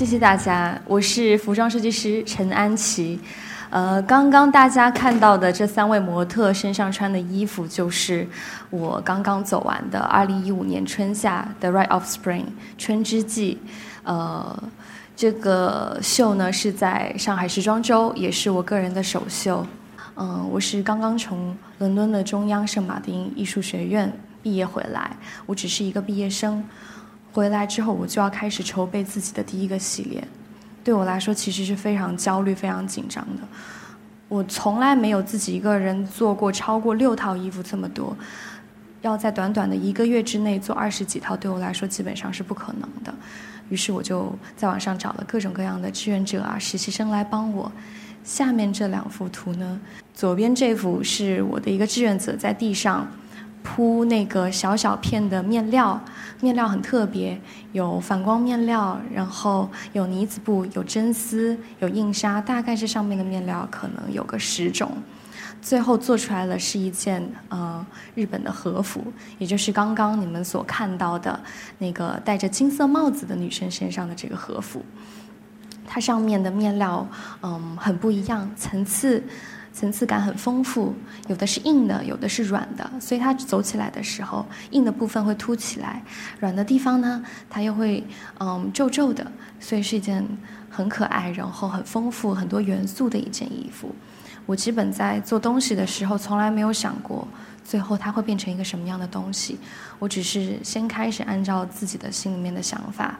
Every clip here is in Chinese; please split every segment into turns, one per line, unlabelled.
谢谢大家，我是服装设计师陈安琪。呃，刚刚大家看到的这三位模特身上穿的衣服，就是我刚刚走完的2015年春夏的 Right of Spring 春之季。呃，这个秀呢是在上海时装周，也是我个人的首秀。嗯，我是刚刚从伦敦的中央圣马丁艺术学院毕业回来，我只是一个毕业生。回来之后，我就要开始筹备自己的第一个系列。对我来说，其实是非常焦虑、非常紧张的。我从来没有自己一个人做过超过六套衣服这么多，要在短短的一个月之内做二十几套，对我来说基本上是不可能的。于是我就在网上找了各种各样的志愿者啊、实习生来帮我。下面这两幅图呢，左边这幅是我的一个志愿者在地上。铺那个小小片的面料，面料很特别，有反光面料，然后有呢子布，有真丝，有印纱，大概这上面的面料可能有个十种，最后做出来了是一件呃日本的和服，也就是刚刚你们所看到的那个戴着金色帽子的女生身上的这个和服，它上面的面料嗯很不一样，层次。层次感很丰富，有的是硬的，有的是软的，所以它走起来的时候，硬的部分会凸起来，软的地方呢，它又会嗯皱皱的，所以是一件很可爱，然后很丰富、很多元素的一件衣服。我基本在做东西的时候，从来没有想过最后它会变成一个什么样的东西，我只是先开始按照自己的心里面的想法。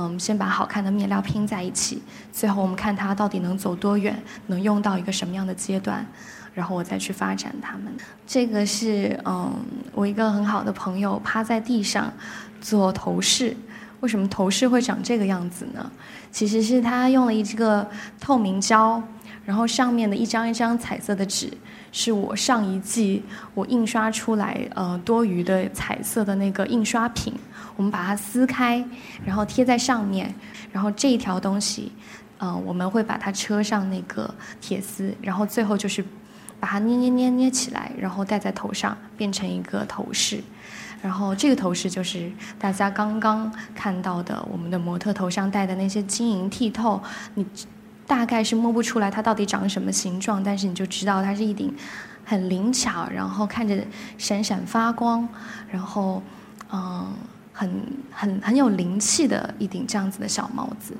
嗯，先把好看的面料拼在一起，最后我们看它到底能走多远，能用到一个什么样的阶段，然后我再去发展它们。这个是嗯，我一个很好的朋友趴在地上做头饰。为什么头饰会长这个样子呢？其实是他用了一个透明胶，然后上面的一张一张彩色的纸。是我上一季我印刷出来呃多余的彩色的那个印刷品，我们把它撕开，然后贴在上面，然后这一条东西，呃我们会把它车上那个铁丝，然后最后就是把它捏捏捏捏起来，然后戴在头上，变成一个头饰，然后这个头饰就是大家刚刚看到的我们的模特头上戴的那些晶莹剔透，你。大概是摸不出来它到底长什么形状，但是你就知道它是一顶很灵巧，然后看着闪闪发光，然后嗯，很很很有灵气的一顶这样子的小帽子。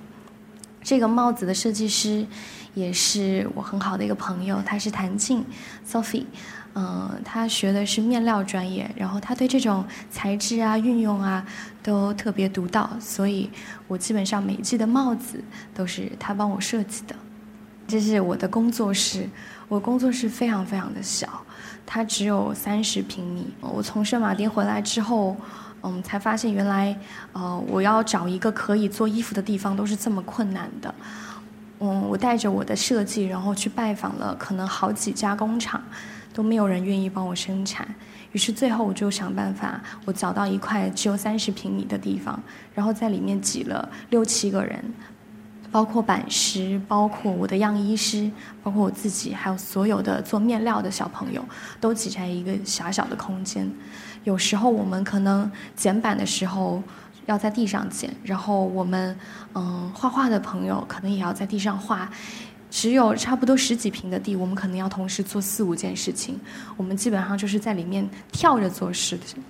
这个帽子的设计师也是我很好的一个朋友，他是谭静 Sophie。嗯，他学的是面料专业，然后他对这种材质啊、运用啊都特别独到，所以我基本上每一季的帽子都是他帮我设计的。这是我的工作室，我工作室非常非常的小，它只有三十平米。我从圣马丁回来之后，嗯，才发现原来，呃，我要找一个可以做衣服的地方都是这么困难的。嗯，我带着我的设计，然后去拜访了可能好几家工厂。都没有人愿意帮我生产，于是最后我就想办法，我找到一块只有三十平米的地方，然后在里面挤了六七个人，包括版师，包括我的样衣师，包括我自己，还有所有的做面料的小朋友，都挤在一个狭小的空间。有时候我们可能剪板的时候要在地上剪，然后我们嗯画画的朋友可能也要在地上画。只有差不多十几平的地，我们可能要同时做四五件事情。我们基本上就是在里面跳着做事情。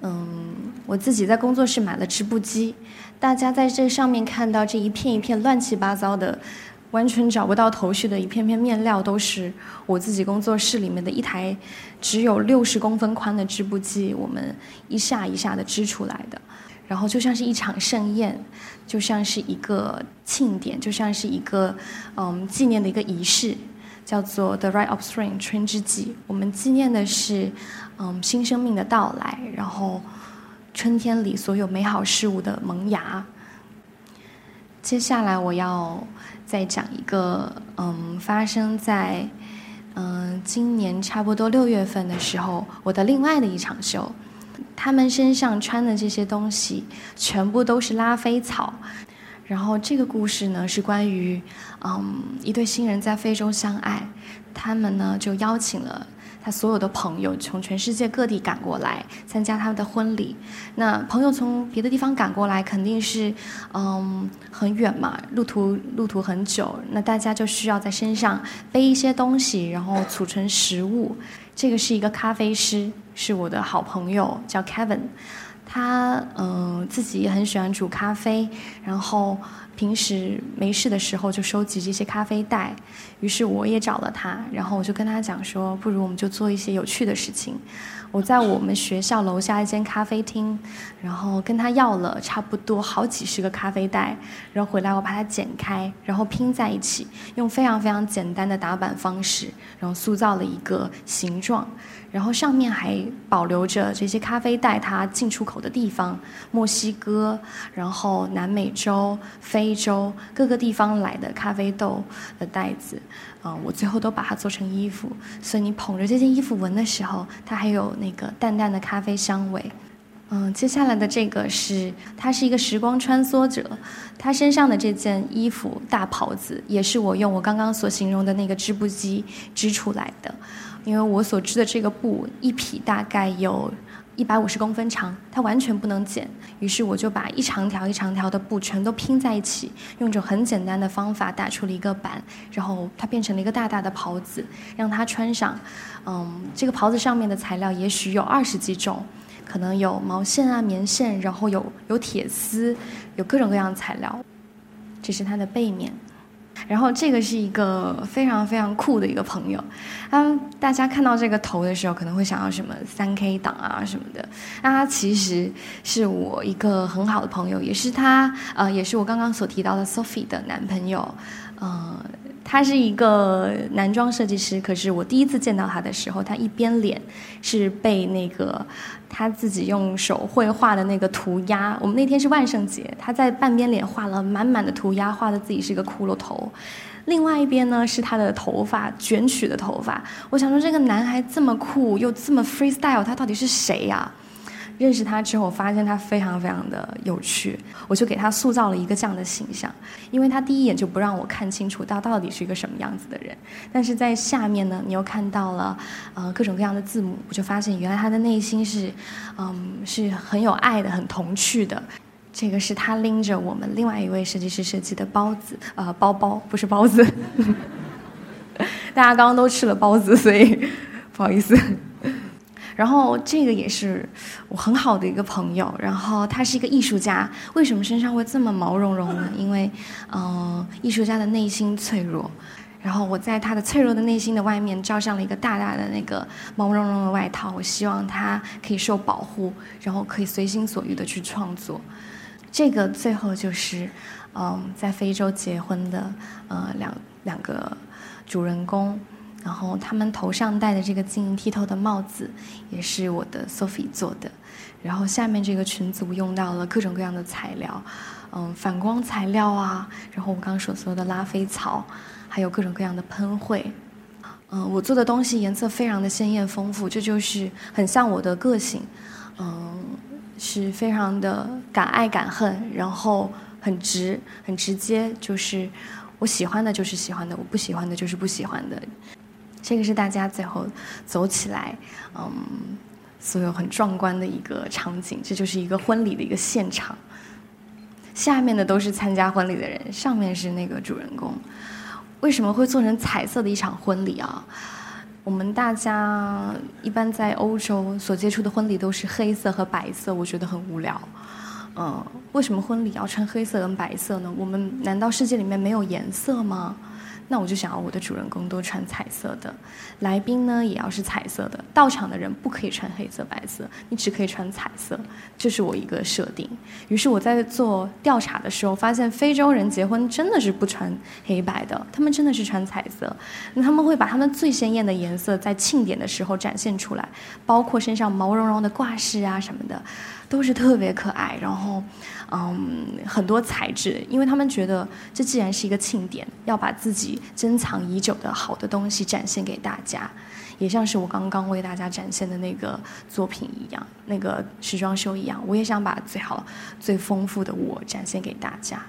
嗯，我自己在工作室买了织布机，大家在这上面看到这一片一片乱七八糟的，完全找不到头绪的一片片面料，都是我自己工作室里面的一台只有六十公分宽的织布机，我们一下一下的织出来的。然后就像是一场盛宴，就像是一个庆典，就像是一个嗯纪念的一个仪式，叫做 The Right of Spring 春之祭。我们纪念的是嗯新生命的到来，然后春天里所有美好事物的萌芽。接下来我要再讲一个嗯发生在嗯今年差不多六月份的时候，我的另外的一场秀。他们身上穿的这些东西全部都是拉菲草，然后这个故事呢是关于，嗯，一对新人在非洲相爱，他们呢就邀请了他所有的朋友从全世界各地赶过来参加他们的婚礼。那朋友从别的地方赶过来，肯定是嗯很远嘛，路途路途很久，那大家就需要在身上背一些东西，然后储存食物。这个是一个咖啡师，是我的好朋友，叫 Kevin。他嗯自己也很喜欢煮咖啡，然后平时没事的时候就收集这些咖啡袋。于是我也找了他，然后我就跟他讲说，不如我们就做一些有趣的事情。我在我们学校楼下一间咖啡厅，然后跟他要了差不多好几十个咖啡袋，然后回来我把它剪开，然后拼在一起，用非常非常简单的打板方式，然后塑造了一个形状。然后上面还保留着这些咖啡袋它进出口的地方，墨西哥，然后南美洲、非洲各个地方来的咖啡豆的袋子，啊，我最后都把它做成衣服。所以你捧着这件衣服闻的时候，它还有那个淡淡的咖啡香味。嗯，接下来的这个是，它是一个时光穿梭者，他身上的这件衣服大袍子也是我用我刚刚所形容的那个织布机织出来的。因为我所织的这个布一匹大概有一百五十公分长，它完全不能剪。于是我就把一长条一长条的布全都拼在一起，用着很简单的方法打出了一个板，然后它变成了一个大大的袍子，让它穿上。嗯，这个袍子上面的材料也许有二十几种，可能有毛线啊、棉线，然后有有铁丝，有各种各样的材料。这是它的背面。然后这个是一个非常非常酷的一个朋友，当大家看到这个头的时候，可能会想到什么三 K 党啊什么的。那他其实是我一个很好的朋友，也是他呃，也是我刚刚所提到的 Sophie 的男朋友，呃。他是一个男装设计师，可是我第一次见到他的时候，他一边脸是被那个他自己用手绘画的那个涂鸦。我们那天是万圣节，他在半边脸画了满满的涂鸦，画的自己是一个骷髅头。另外一边呢是他的头发卷曲的头发。我想说，这个男孩这么酷又这么 freestyle，他到底是谁呀？认识他之后，我发现他非常非常的有趣，我就给他塑造了一个这样的形象。因为他第一眼就不让我看清楚他到底是一个什么样子的人，但是在下面呢，你又看到了呃各种各样的字母，我就发现原来他的内心是，嗯，是很有爱的，很童趣的。这个是他拎着我们另外一位设计师设计的包子，呃，包包不是包子。大家刚刚都吃了包子，所以不好意思。然后这个也是我很好的一个朋友，然后他是一个艺术家。为什么身上会这么毛茸茸呢？因为，嗯，艺术家的内心脆弱。然后我在他的脆弱的内心的外面罩上了一个大大的那个毛茸茸的外套。我希望他可以受保护，然后可以随心所欲的去创作。这个最后就是，嗯，在非洲结婚的呃两两个主人公。然后他们头上戴的这个晶莹剔透的帽子，也是我的 Sophie 做的。然后下面这个裙子我用到了各种各样的材料，嗯，反光材料啊，然后我刚刚所说的拉菲草，还有各种各样的喷绘。嗯，我做的东西颜色非常的鲜艳丰富，这就是很像我的个性。嗯，是非常的敢爱敢恨，然后很直很直接，就是我喜欢的就是喜欢的，我不喜欢的就是不喜欢的。这个是大家最后走起来，嗯，所有很壮观的一个场景。这就是一个婚礼的一个现场。下面的都是参加婚礼的人，上面是那个主人公。为什么会做成彩色的一场婚礼啊？我们大家一般在欧洲所接触的婚礼都是黑色和白色，我觉得很无聊。嗯，为什么婚礼要穿黑色跟白色呢？我们难道世界里面没有颜色吗？那我就想要我的主人公都穿彩色的，来宾呢也要是彩色的，到场的人不可以穿黑色、白色，你只可以穿彩色，这是我一个设定。于是我在做调查的时候，发现非洲人结婚真的是不穿黑白的，他们真的是穿彩色。那他们会把他们最鲜艳的颜色在庆典的时候展现出来，包括身上毛茸茸的挂饰啊什么的。都是特别可爱，然后，嗯，很多材质，因为他们觉得这既然是一个庆典，要把自己珍藏已久的好的东西展现给大家，也像是我刚刚为大家展现的那个作品一样，那个时装秀一样，我也想把最好、最丰富的我展现给大家。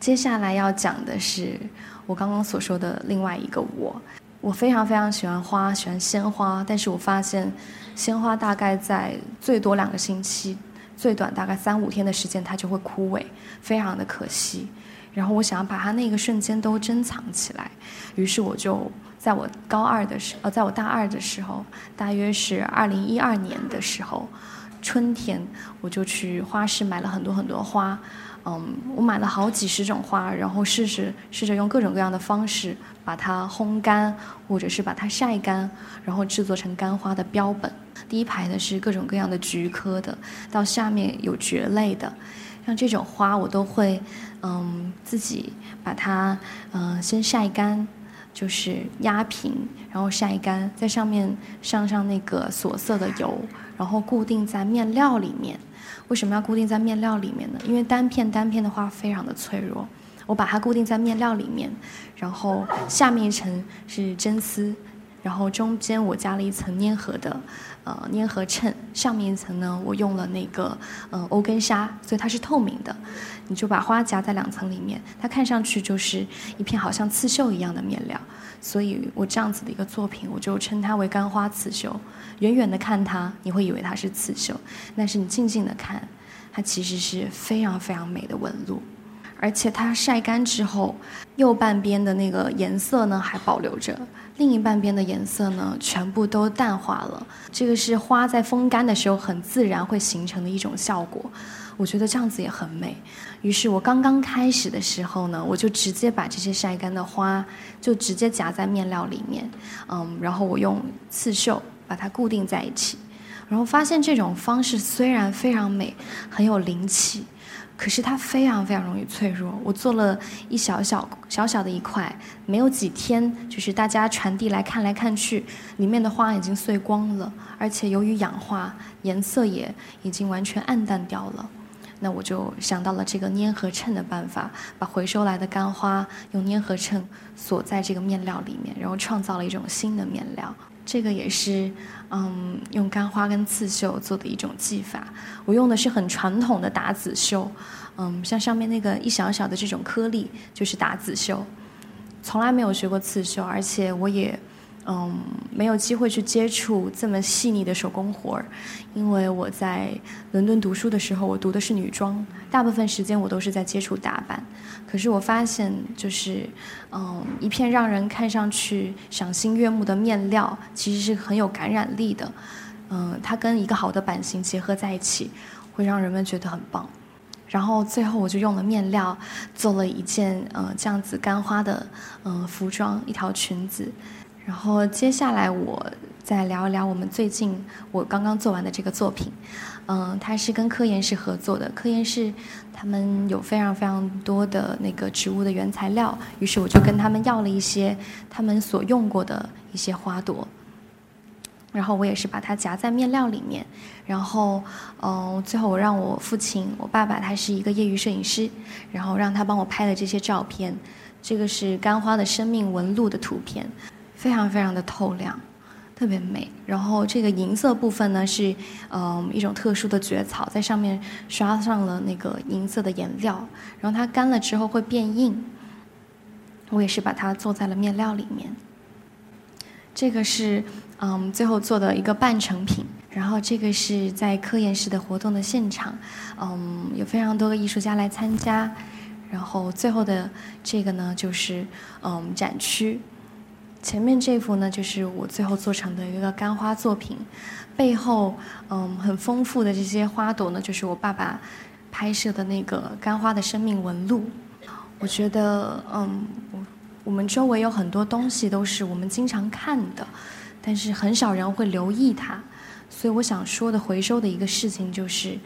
接下来要讲的是我刚刚所说的另外一个我，我非常非常喜欢花，喜欢鲜花，但是我发现鲜花大概在最多两个星期，最短大概三五天的时间它就会枯萎，非常的可惜。然后我想要把它那个瞬间都珍藏起来，于是我就在我高二的时，呃，在我大二的时候，大约是二零一二年的时候，春天我就去花市买了很多很多花，嗯，我买了好几十种花，然后试试试着用各种各样的方式把它烘干，或者是把它晒干，然后制作成干花的标本。第一排的是各种各样的菊科的，到下面有蕨类的。像这种花，我都会，嗯，自己把它，嗯，先晒干，就是压平，然后晒干，在上面上上那个锁色的油，然后固定在面料里面。为什么要固定在面料里面呢？因为单片单片的话非常的脆弱，我把它固定在面料里面，然后下面一层是真丝。然后中间我加了一层粘合的，呃，粘合衬。上面一层呢，我用了那个，呃，欧根纱，所以它是透明的。你就把花夹在两层里面，它看上去就是一片好像刺绣一样的面料。所以我这样子的一个作品，我就称它为干花刺绣。远远的看它，你会以为它是刺绣，但是你静静的看，它其实是非常非常美的纹路。而且它晒干之后，右半边的那个颜色呢还保留着。另一半边的颜色呢，全部都淡化了。这个是花在风干的时候很自然会形成的一种效果，我觉得这样子也很美。于是我刚刚开始的时候呢，我就直接把这些晒干的花就直接夹在面料里面，嗯，然后我用刺绣把它固定在一起，然后发现这种方式虽然非常美，很有灵气。可是它非常非常容易脆弱。我做了一小小小小的一块，没有几天，就是大家传递来看来看去，里面的花已经碎光了，而且由于氧化，颜色也已经完全暗淡掉了。那我就想到了这个粘合衬的办法，把回收来的干花用粘合衬锁在这个面料里面，然后创造了一种新的面料。这个也是，嗯，用干花跟刺绣做的一种技法。我用的是很传统的打籽绣，嗯，像上面那个一小小的这种颗粒就是打籽绣。从来没有学过刺绣，而且我也。嗯，没有机会去接触这么细腻的手工活儿，因为我在伦敦读书的时候，我读的是女装，大部分时间我都是在接触打扮。可是我发现，就是嗯，一片让人看上去赏心悦目的面料，其实是很有感染力的。嗯，它跟一个好的版型结合在一起，会让人们觉得很棒。然后最后我就用了面料做了一件呃这样子干花的嗯服装，一条裙子。然后接下来我再聊一聊我们最近我刚刚做完的这个作品，嗯，它是跟科研室合作的，科研室他们有非常非常多的那个植物的原材料，于是我就跟他们要了一些他们所用过的一些花朵，然后我也是把它夹在面料里面，然后嗯，最后我让我父亲，我爸爸他是一个业余摄影师，然后让他帮我拍了这些照片，这个是干花的生命纹路的图片。非常非常的透亮，特别美。然后这个银色部分呢是，嗯，一种特殊的蕨草，在上面刷上了那个银色的颜料，然后它干了之后会变硬。我也是把它做在了面料里面。这个是嗯最后做的一个半成品。然后这个是在科研室的活动的现场，嗯，有非常多的艺术家来参加。然后最后的这个呢就是嗯展区。前面这幅呢，就是我最后做成的一个干花作品，背后嗯很丰富的这些花朵呢，就是我爸爸拍摄的那个干花的生命纹路。我觉得嗯，我们周围有很多东西都是我们经常看的，但是很少人会留意它。所以我想说的回收的一个事情就是，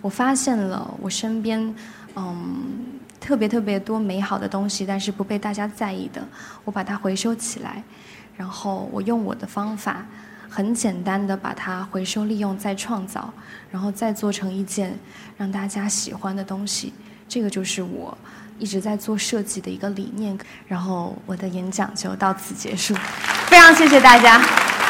我发现了我身边嗯。特别特别多美好的东西，但是不被大家在意的，我把它回收起来，然后我用我的方法，很简单的把它回收利用再创造，然后再做成一件让大家喜欢的东西。这个就是我一直在做设计的一个理念。然后我的演讲就到此结束，非常谢谢大家。